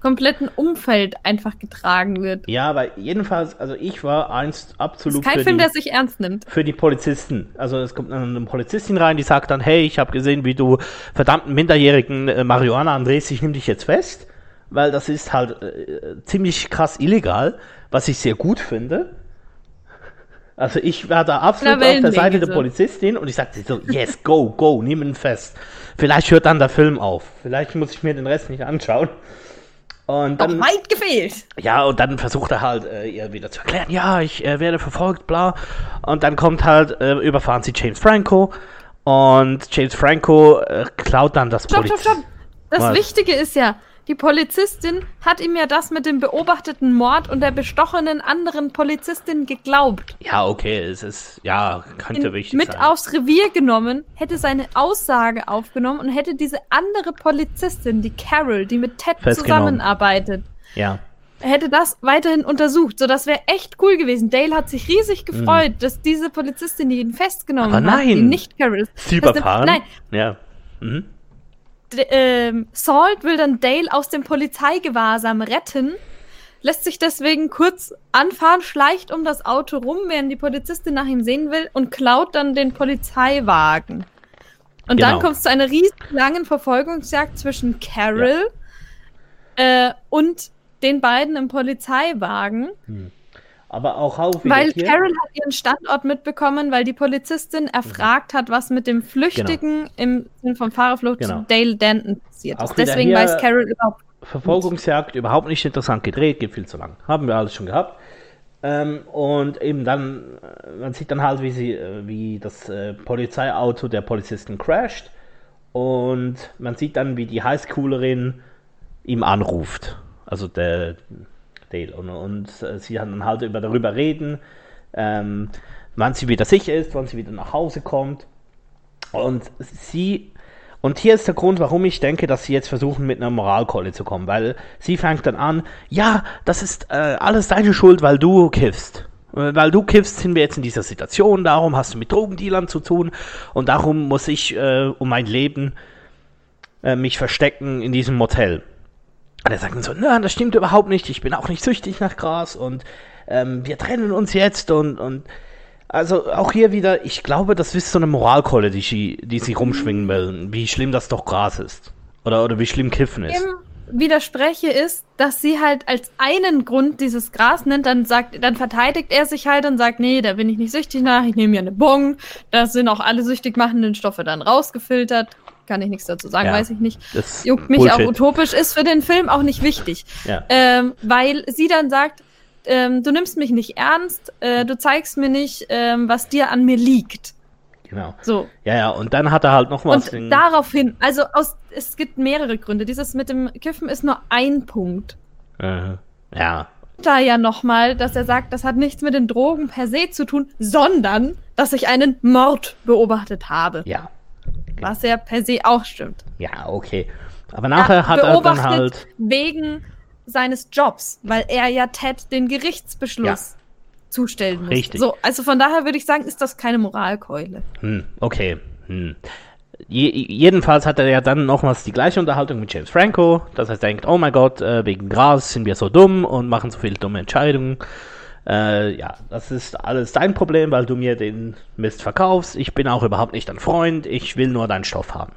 kompletten Umfeld einfach getragen wird. Ja, aber jedenfalls, also ich war einst absolut. Das ist kein Film, die, der sich ernst nimmt. Für die Polizisten. Also es kommt dann eine Polizistin rein, die sagt dann, hey, ich habe gesehen, wie du verdammten minderjährigen äh, Marihuana andrehst, ich nehme dich jetzt fest, weil das ist halt äh, ziemlich krass illegal, was ich sehr gut finde. Also ich war da absolut auf der Seite der Polizistin und ich sagte so, yes, go, go, nimm ihn fest. Vielleicht hört dann der Film auf. Vielleicht muss ich mir den Rest nicht anschauen. Und dann, Auch weit gefehlt. Ja, und dann versucht er halt, äh, ihr wieder zu erklären, ja, ich äh, werde verfolgt, bla. Und dann kommt halt, äh, überfahren sie James Franco. Und James Franco äh, klaut dann das Stopp, stopp, stopp. Das Was? Wichtige ist ja, die Polizistin hat ihm ja das mit dem beobachteten Mord und der bestochenen anderen Polizistin geglaubt. Ja, okay, es ist, ja, könnte In, wichtig mit sein. Mit aufs Revier genommen, hätte seine Aussage aufgenommen und hätte diese andere Polizistin, die Carol, die mit Ted zusammenarbeitet, ja. hätte das weiterhin untersucht. So, das wäre echt cool gewesen. Dale hat sich riesig mhm. gefreut, mhm. dass diese Polizistin, die ihn festgenommen Aber nein. hat, die nicht Carol ist. Sie überfahren? Nein. Ja. Mhm ähm, Salt will dann Dale aus dem Polizeigewahrsam retten, lässt sich deswegen kurz anfahren, schleicht um das Auto rum, während die Polizistin nach ihm sehen will und klaut dann den Polizeiwagen. Und genau. dann kommt es zu einer riesigen langen Verfolgungsjagd zwischen Carol ja. äh, und den beiden im Polizeiwagen. Hm aber auch auf. Weil hier. Carol hat ihren Standort mitbekommen, weil die Polizistin erfragt hat, was mit dem Flüchtigen genau. im Sinn vom Fahrerflucht genau. Dale Denton passiert ist. Deswegen weiß Carol überhaupt. Verfolgungsjagd nicht. überhaupt nicht interessant gedreht, geht viel zu lang. Haben wir alles schon gehabt. Ähm, und eben dann, äh, man sieht dann halt, wie sie, äh, wie das äh, Polizeiauto der Polizisten crasht. Und man sieht dann, wie die Highschoolerin ihm anruft. Also der, Dale. Und, und äh, sie dann halt über, darüber reden, ähm, wann sie wieder sicher ist, wann sie wieder nach Hause kommt. Und sie und hier ist der Grund, warum ich denke, dass sie jetzt versuchen, mit einer Moralkeule zu kommen, weil sie fängt dann an, ja, das ist äh, alles deine Schuld, weil du kiffst. Äh, weil du kiffst, sind wir jetzt in dieser Situation, darum hast du mit Drogendealern zu tun und darum muss ich äh, um mein Leben äh, mich verstecken in diesem Motel. Und er sagt dann so, nein, das stimmt überhaupt nicht, ich bin auch nicht süchtig nach Gras und ähm, wir trennen uns jetzt und, und also auch hier wieder, ich glaube, das ist so eine Moralkolle, die sie, die sie rumschwingen will, wie schlimm das doch Gras ist. Oder, oder wie schlimm Kiffen ist. Im widerspreche ist, dass sie halt als einen Grund dieses Gras nennt, dann sagt, dann verteidigt er sich halt und sagt, nee, da bin ich nicht süchtig nach, ich nehme mir eine Bon, da sind auch alle süchtig machenden Stoffe dann rausgefiltert kann ich nichts dazu sagen, ja, weiß ich nicht. Juckt mich Bullshit. auch utopisch, ist für den Film auch nicht wichtig. Ja. Ähm, weil sie dann sagt, ähm, du nimmst mich nicht ernst, äh, du zeigst mir nicht, ähm, was dir an mir liegt. Genau. So. Ja, ja, und dann hat er halt noch was. Und daraufhin, also aus, es gibt mehrere Gründe. Dieses mit dem Kiffen ist nur ein Punkt. Äh, ja. Da ja nochmal, dass er sagt, das hat nichts mit den Drogen per se zu tun, sondern dass ich einen Mord beobachtet habe. Ja. Was ja per se auch stimmt. Ja, okay. Aber nachher er hat er dann halt. Wegen seines Jobs, weil er ja Ted den Gerichtsbeschluss ja. zustellen muss. Richtig. So, also von daher würde ich sagen, ist das keine Moralkeule. Hm, okay. Hm. Je jedenfalls hat er ja dann nochmals die gleiche Unterhaltung mit James Franco, dass er denkt, oh mein Gott, äh, wegen Gras sind wir so dumm und machen so viele dumme Entscheidungen. Äh, ja, das ist alles dein Problem, weil du mir den Mist verkaufst. Ich bin auch überhaupt nicht dein Freund, ich will nur deinen Stoff haben.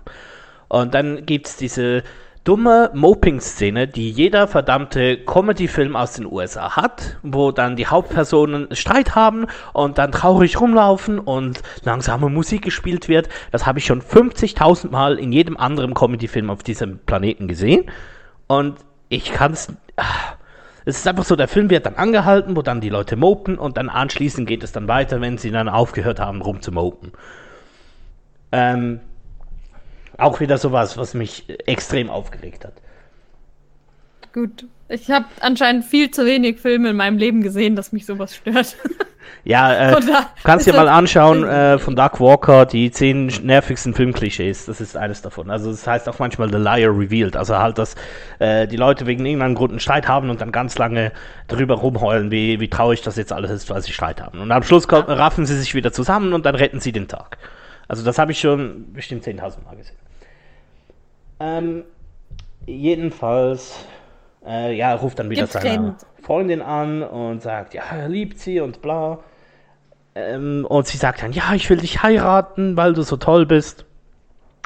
Und dann gibt es diese dumme Moping-Szene, die jeder verdammte Comedy-Film aus den USA hat, wo dann die Hauptpersonen Streit haben und dann traurig rumlaufen und langsame Musik gespielt wird. Das habe ich schon 50.000 Mal in jedem anderen Comedy-Film auf diesem Planeten gesehen. Und ich kann es. Ah, es ist einfach so, der Film wird dann angehalten, wo dann die Leute mopen und dann anschließend geht es dann weiter, wenn sie dann aufgehört haben, rum zu mopen. Ähm, auch wieder sowas, was mich extrem aufgeregt hat. Gut. Ich habe anscheinend viel zu wenig Filme in meinem Leben gesehen, dass mich sowas stört. Ja, äh, kannst dir mal anschauen äh, von Doug Walker die zehn nervigsten Filmklischees. Das ist eines davon. Also das heißt auch manchmal The Liar Revealed. Also halt, dass äh, die Leute wegen irgendeinem Grund einen Streit haben und dann ganz lange drüber rumheulen, wie, wie traurig das jetzt alles ist, weil sie Streit haben. Und am Schluss kommt, raffen sie sich wieder zusammen und dann retten sie den Tag. Also das habe ich schon bestimmt 10.000 Mal gesehen. Ähm, jedenfalls, äh, ja, ruft dann wieder Getrennt. seine Freundin an und sagt, ja, er liebt sie und bla. Ähm, und sie sagt dann, ja, ich will dich heiraten, weil du so toll bist.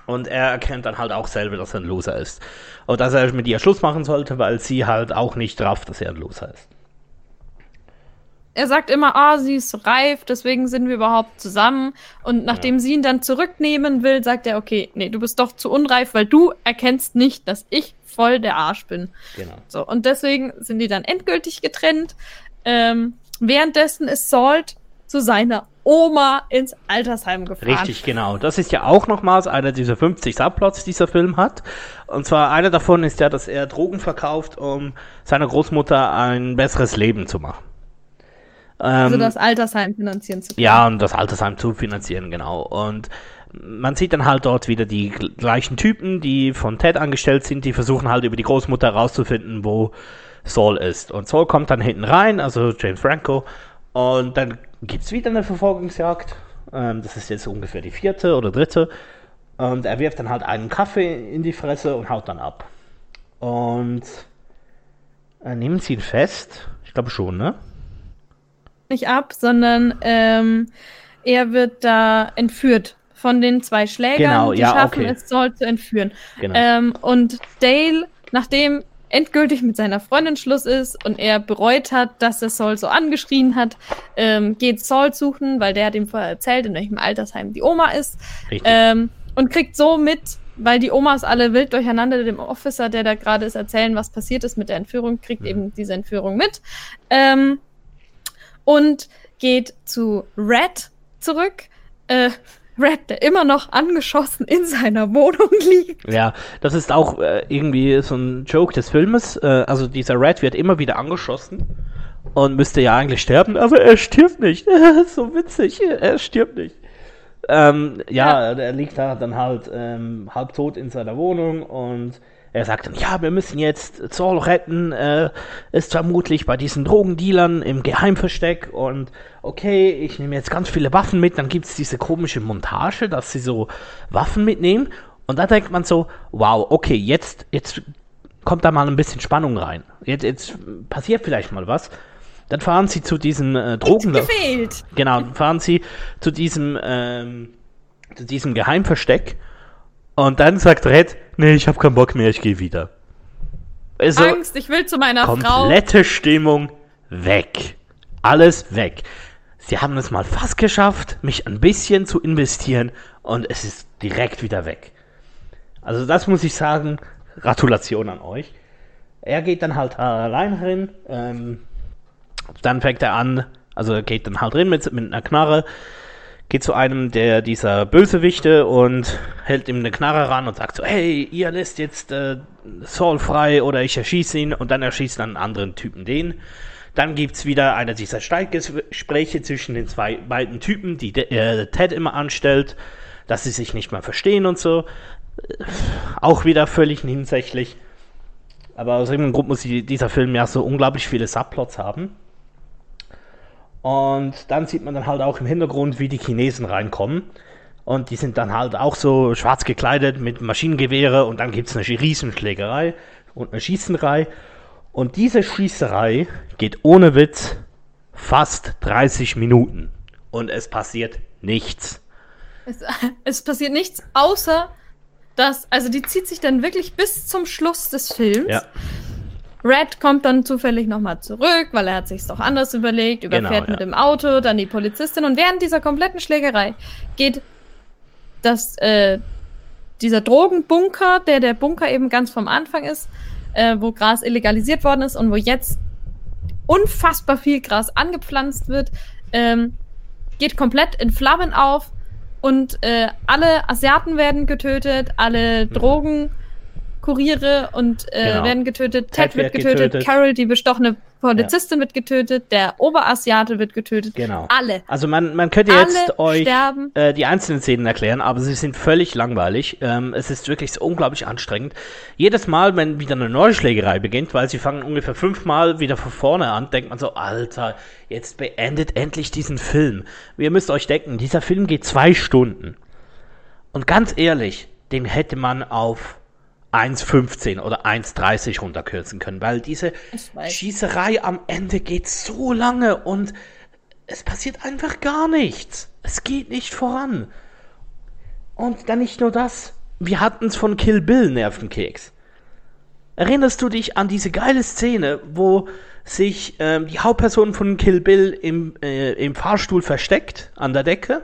Und er erkennt dann halt auch selber, dass er ein Loser ist. Und dass er mit ihr Schluss machen sollte, weil sie halt auch nicht rafft, dass er ein Loser ist. Er sagt immer, ah, sie ist reif, deswegen sind wir überhaupt zusammen. Und nachdem sie ihn dann zurücknehmen will, sagt er, okay, nee, du bist doch zu unreif, weil du erkennst nicht, dass ich voll der Arsch bin. Genau. So, und deswegen sind die dann endgültig getrennt. Ähm, währenddessen ist Salt zu seiner Oma ins Altersheim gefahren. Richtig, genau. Das ist ja auch nochmals einer dieser 50 Subplots, die dieser Film hat. Und zwar einer davon ist ja, dass er Drogen verkauft, um seiner Großmutter ein besseres Leben zu machen. Also Ähm, das Altersheim finanzieren zu können. Ja, und das Altersheim zu finanzieren, genau. Und man sieht dann halt dort wieder die gl- gleichen Typen, die von Ted angestellt sind, die versuchen halt über die Großmutter herauszufinden, wo Saul ist. Und Saul kommt dann hinten rein, also James Franco, und dann gibt's wieder eine Verfolgungsjagd. Ähm, das ist jetzt ungefähr die vierte oder dritte. Und er wirft dann halt einen Kaffee in die Fresse und haut dann ab. Und äh, nehmen sie ihn fest? Ich glaube schon, ne? Nicht ab, sondern ähm, er wird da entführt von den zwei Schlägern. Genau, die ja, schaffen okay. es, Saul zu entführen. Genau. Ähm, und Dale, nachdem endgültig mit seiner Freundin Schluss ist und er bereut hat, dass er Saul so angeschrien hat, ähm, geht Saul suchen, weil der hat ihm vorher erzählt, in welchem Altersheim die Oma ist. Ähm, und kriegt so mit, weil die Omas alle wild durcheinander dem Officer, der da gerade ist, erzählen, was passiert ist mit der Entführung, kriegt Mhm. eben diese Entführung mit. Ähm, und geht zu Red zurück. Äh, Red, der immer noch angeschossen in seiner Wohnung liegt. Ja, das ist auch äh, irgendwie so ein Joke des Filmes. Äh, also dieser Red wird immer wieder angeschossen und müsste ja eigentlich sterben, aber er stirbt nicht. so witzig, er stirbt nicht. Ähm, ja, er liegt da dann halt ähm, halbtot in seiner Wohnung und er sagt dann, ja, wir müssen jetzt Saul retten, äh, ist vermutlich bei diesen Drogendealern im Geheimversteck und okay, ich nehme jetzt ganz viele Waffen mit, dann gibt es diese komische Montage, dass sie so Waffen mitnehmen und da denkt man so, wow, okay, jetzt, jetzt kommt da mal ein bisschen Spannung rein. Jetzt, jetzt passiert vielleicht mal was. Dann fahren sie zu diesem äh, Drogen... Gefehlt. Genau, dann fahren sie zu diesem, ähm, zu diesem Geheimversteck und dann sagt Red, nee, ich habe keinen Bock mehr, ich gehe wieder. Also, Angst, ich will zu meiner Frau. komplette Stimmung weg. Alles weg. Sie haben es mal fast geschafft, mich ein bisschen zu investieren und es ist direkt wieder weg. Also das muss ich sagen, Gratulation an euch. Er geht dann halt allein rein, ähm, dann fängt er an, also er geht dann halt rein mit, mit einer Knarre, geht zu einem der dieser Bösewichte und hält ihm eine Knarre ran und sagt so, hey, ihr lässt jetzt äh, Saul frei oder ich erschieße ihn und dann erschießt dann einen anderen Typen den. Dann gibt's wieder einer dieser Streitgespräche zwischen den zwei beiden Typen, die äh, Ted immer anstellt, dass sie sich nicht mehr verstehen und so. Äh, Auch wieder völlig nebensächlich. Aber aus irgendeinem Grund muss die- dieser Film ja so unglaublich viele Subplots haben. Und dann sieht man dann halt auch im Hintergrund, wie die Chinesen reinkommen. Und die sind dann halt auch so schwarz gekleidet mit Maschinengewehre und dann gibt es eine Riesenschlägerei und eine Schießerei. Und diese Schießerei geht ohne Witz fast 30 Minuten. Und es passiert nichts. Es, es passiert nichts, außer dass, also die zieht sich dann wirklich bis zum Schluss des Films. Ja, Red kommt dann zufällig nochmal zurück, weil er hat sich's doch anders überlegt, überfährt Genau, mit ja. dem Auto, dann die Polizistin und während dieser kompletten Schlägerei geht das, äh, dieser Drogenbunker, der der Bunker eben ganz vom Anfang ist, äh, wo Gras illegalisiert worden ist und wo jetzt unfassbar viel Gras angepflanzt wird, ähm, geht komplett in Flammen auf und äh, alle Asiaten werden getötet, alle Drogen Kuriere und äh, Genau. werden getötet. Ted Ted wird getötet, getötet. Carol, die bestochene Polizistin, wird getötet, der Oberasiate wird getötet. Genau. Alle. Also man, man könnte Alle jetzt euch äh, die einzelnen Szenen erklären, aber sie sind völlig langweilig. Ähm, es ist wirklich so unglaublich anstrengend. Jedes Mal, wenn wieder eine neue Schlägerei beginnt, weil sie fangen ungefähr fünfmal wieder von vorne an, denkt man so, Alter, jetzt beendet endlich diesen Film. Ihr müsst euch denken, dieser Film geht zwei Stunden. Und ganz ehrlich, den hätte man auf 1,15 oder 1,30 runterkürzen können, weil diese. Schießerei am Ende geht so lange und es passiert einfach gar nichts. Es geht nicht voran. Und dann nicht nur das. Wir hatten es von Kill Bill Nervenkeks. Erinnerst du dich an diese geile Szene, wo sich ähm, die Hauptperson von Kill Bill im, äh, im Fahrstuhl versteckt an der Decke,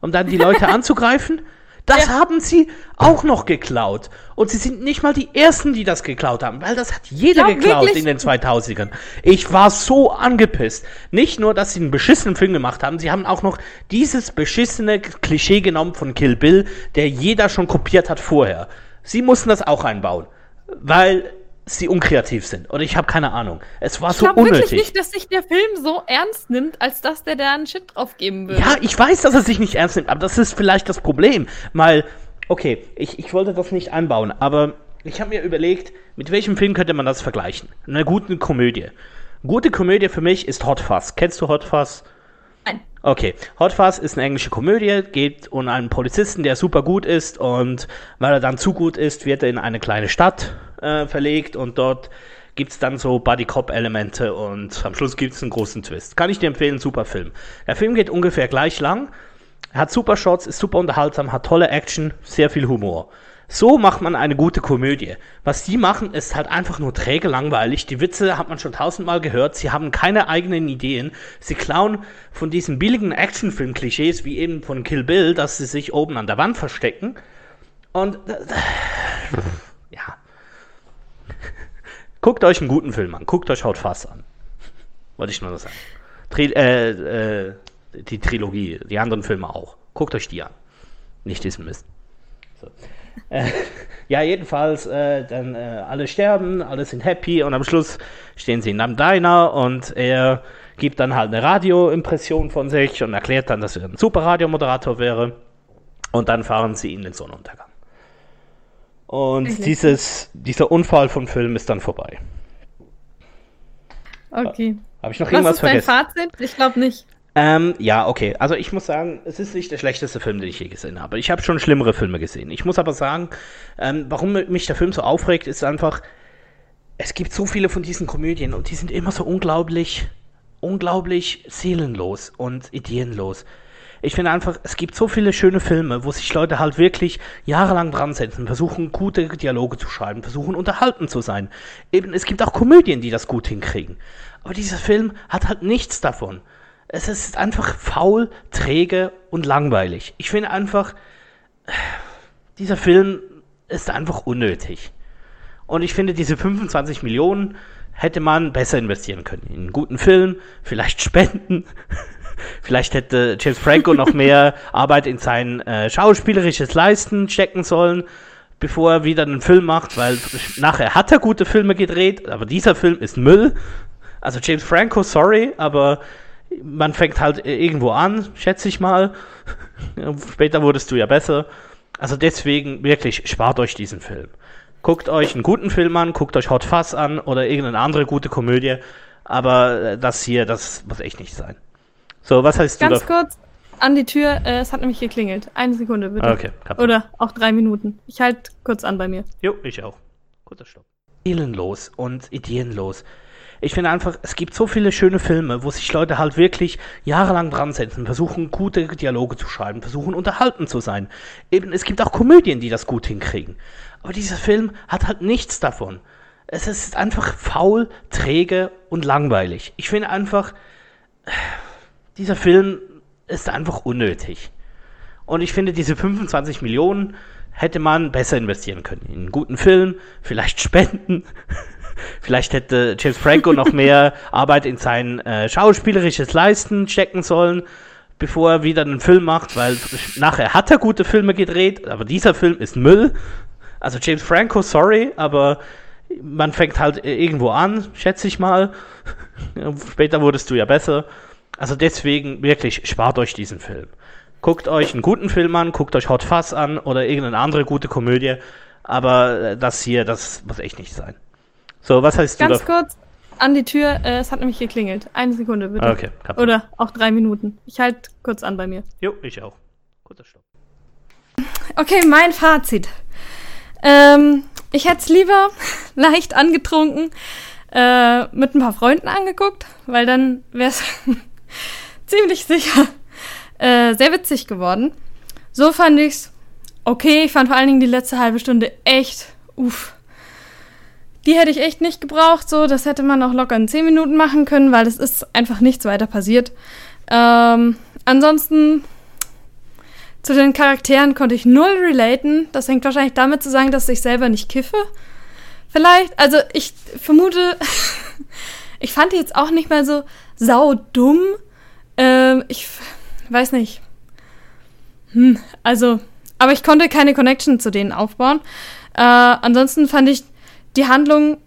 um dann die Leute anzugreifen? Das haben sie auch noch geklaut. Und sie sind nicht mal die Ersten, die das geklaut haben, weil das hat jeder Ja, geklaut wirklich? in den 2000ern. Ich war so angepisst. Nicht nur, dass sie einen beschissenen Film gemacht haben, sie haben auch noch dieses beschissene Klischee genommen von Kill Bill, der jeder schon kopiert hat vorher. Sie mussten das auch einbauen, weil sie unkreativ sind. Oder ich habe keine Ahnung. Es war Ich so glaube wirklich unnötig. nicht, dass sich der Film so ernst nimmt, als dass der da einen Shit drauf geben würde. Ja, ich weiß, dass er sich nicht ernst nimmt, aber das ist vielleicht das Problem. Weil, okay, ich, ich wollte das nicht einbauen, aber ich habe mir überlegt, mit welchem Film könnte man das vergleichen? Eine gute Komödie. Gute Komödie für mich ist Hot Fuzz. Kennst du Hot Fuzz? Nein. Okay, Hot Fuzz ist eine englische Komödie, geht um einen Polizisten, der super gut ist und weil er dann zu gut ist, wird er in eine kleine Stadt äh, verlegt und dort gibt's dann so Buddy-Cop-Elemente und am Schluss gibt's einen großen Twist. Kann ich dir empfehlen, super Film. Der Film geht ungefähr gleich lang, hat super Shots, ist super unterhaltsam, hat tolle Action, sehr viel Humor. So macht man eine gute Komödie. Was die machen, ist halt einfach nur träge langweilig. Die Witze hat man schon tausendmal gehört. Sie haben keine eigenen Ideen. Sie klauen von diesen billigen Actionfilm-Klischees, wie eben von Kill Bill, dass sie sich oben an der Wand verstecken. Und äh. Guckt euch einen guten Film an. Guckt euch Haut Fass an. Wollte ich nur noch sagen. Tri äh, äh, die Trilogie, die anderen Filme auch. Guckt euch die an. Nicht diesen Mist. So. Äh, ja, jedenfalls, äh, dann äh, alle sterben, alle sind happy und am Schluss stehen sie in einem Diner und er gibt dann halt eine Radioimpression von sich und erklärt dann, dass er ein super Radiomoderator wäre. Und dann fahren sie in den Sonnenuntergang. Und Wirklich? dieses, dieser Unfall vom Film ist dann vorbei. Okay. Habe ich noch Was irgendwas ist dein vergessen? Fazit? Ich glaube nicht. Ähm, ja, okay. Also ich muss sagen, es ist nicht der schlechteste Film, den ich je gesehen habe. Ich habe schon schlimmere Filme gesehen. Ich muss aber sagen, ähm, warum mich der Film so aufregt, ist einfach, es gibt so viele von diesen Komödien und die sind immer so unglaublich, unglaublich seelenlos und ideenlos. Ich finde einfach, es gibt so viele schöne Filme, wo sich Leute halt wirklich jahrelang dran setzen, versuchen gute Dialoge zu schreiben, versuchen unterhalten zu sein. Eben, es gibt auch Komödien, die das gut hinkriegen. Aber dieser Film hat halt nichts davon. Es ist einfach faul, träge und langweilig. Ich finde einfach, dieser Film ist einfach unnötig. Und ich finde, diese 25 Millionen hätte man besser investieren können. In einen guten Film, vielleicht spenden. Vielleicht hätte James Franco noch mehr Arbeit in sein äh, schauspielerisches Leisten stecken sollen, bevor er wieder einen Film macht, weil nachher hat er gute Filme gedreht, aber dieser Film ist Müll. Also James Franco, sorry, aber man fängt halt irgendwo an, schätze ich mal. Später wurdest du ja besser. Also deswegen wirklich, spart euch diesen Film. Guckt euch einen guten Film an, guckt euch Hot Fuzz an oder irgendeine andere gute Komödie. Aber äh, das hier, das muss echt nicht sein. So, was heißt du Ganz kurz an die Tür. Äh, es hat nämlich geklingelt. Eine Sekunde, bitte. Okay, kein Problem. Oder auch drei Minuten. Ich halte kurz an bei mir. Jo, ich auch. Kurzer Stopp. Seelenlos und ideenlos. Ich finde einfach, es gibt so viele schöne Filme, wo sich Leute halt wirklich jahrelang dran setzen, versuchen gute Dialoge zu schreiben, versuchen unterhalten zu sein. Eben, es gibt auch Komödien, die das gut hinkriegen. Aber dieser Film hat halt nichts davon. Es ist einfach faul, träge und langweilig. Ich finde einfach, dieser Film ist einfach unnötig. Und ich finde, diese 25 Millionen hätte man besser investieren können. In einen guten Film, vielleicht spenden. vielleicht hätte James Franco noch mehr Arbeit in sein äh, schauspielerisches Leisten stecken sollen, bevor er wieder einen Film macht, weil nachher hat er gute Filme gedreht, aber dieser Film ist Müll. Also James Franco, sorry, aber man fängt halt irgendwo an, schätze ich mal. Später wurdest du ja besser. Also deswegen wirklich, spart euch diesen Film. Guckt euch einen guten Film an, guckt euch Hot Fuzz an oder irgendeine andere gute Komödie. Aber äh, das hier, das muss echt nicht sein. So, was heißt Ganz du da? kurz an die Tür. Äh, es hat nämlich geklingelt. Eine Sekunde, bitte. Okay. Oder auch drei Minuten. Ich halte kurz an bei mir. Jo, ich auch. Kurzer Stopp. Okay, mein Fazit. Ähm, ich hätte es lieber leicht angetrunken äh, mit ein paar Freunden angeguckt, weil dann wäre es ziemlich sicher äh, sehr witzig geworden. So fand ich's okay. Ich fand vor allen Dingen die letzte halbe Stunde echt, uff. Die hätte ich echt nicht gebraucht, so. Das hätte man auch locker in 10 Minuten machen können, weil es ist einfach nichts weiter passiert. Ähm, ansonsten zu den Charakteren konnte ich null relaten. Das hängt wahrscheinlich damit zusammen, dass ich selber nicht kiffe. Vielleicht, also ich vermute, ich fand die jetzt auch nicht mal so saudumm. Ähm, ich weiß nicht. Hm, also, aber ich konnte keine Connection zu denen aufbauen. Äh, ansonsten fand ich die Handlung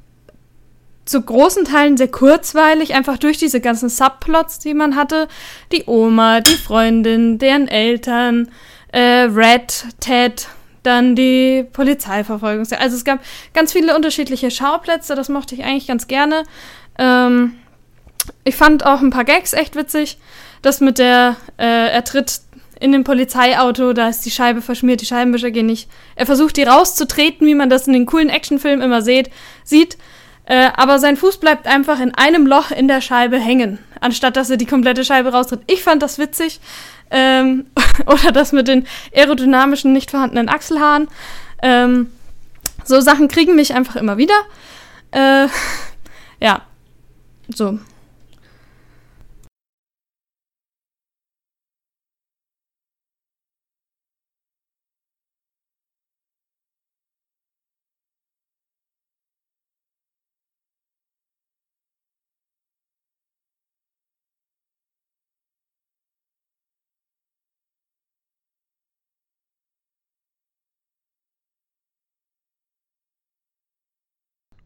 zu großen Teilen sehr kurzweilig, einfach durch diese ganzen Subplots, die man hatte. Die Oma, die Freundin, deren Eltern, äh, Red, Ted, dann die Polizeiverfolgung. Also es gab ganz viele unterschiedliche Schauplätze, das mochte ich eigentlich ganz gerne. Ähm, ich fand auch ein paar Gags echt witzig. Das mit der, äh, er tritt in dem Polizeiauto, da ist die Scheibe verschmiert, die Scheibenwischer gehen nicht. Er versucht die rauszutreten, wie man das in den coolen Actionfilmen immer seht, sieht. Äh, aber sein Fuß bleibt einfach in einem Loch in der Scheibe hängen, anstatt dass er die komplette Scheibe raustritt. Ich fand das witzig. Ähm, oder das mit den aerodynamischen, nicht vorhandenen Achselhaaren. Ähm, so Sachen kriegen mich einfach immer wieder. Äh, ja, so.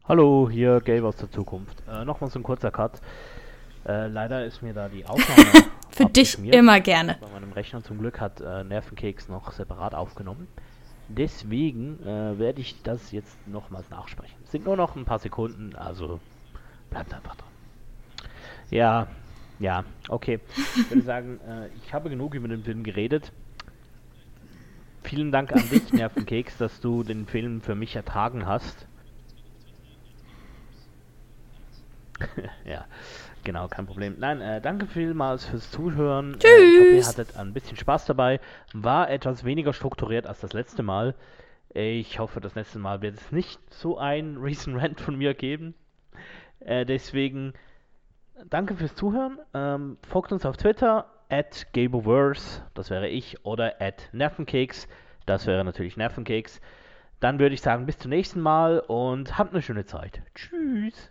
Hallo, hier Gabe aus der Zukunft. Äh, Nochmal so ein kurzer Cut. Äh, leider ist mir da die Aufnahme. Für dich immer gerne. Bei meinem Rechner zum Glück hat äh, Nervenkeks noch separat aufgenommen. Deswegen äh, werde ich das jetzt nochmals nachsprechen. Es sind nur noch ein paar Sekunden, also bleibt einfach dran. Ja, ja, okay. Ich würde sagen, äh, ich habe genug über den Film geredet. Vielen Dank an dich, Nervenkeks, dass du den Film für mich ertragen hast. ja, genau, kein Problem. Nein, äh, danke vielmals fürs Zuhören. Tschüss. Äh, ich hoffe, ihr hattet ein bisschen Spaß dabei. War etwas weniger strukturiert als das letzte Mal. Ich hoffe, das nächste Mal wird es nicht so ein Recent Rant von mir geben. Äh, deswegen danke fürs Zuhören. Ähm, folgt uns auf Twitter at Gaboverse, das wäre ich, oder at Nervenkeks, das wäre natürlich Nervenkeks. Dann würde ich sagen, bis zum nächsten Mal und habt eine schöne Zeit. Tschüss.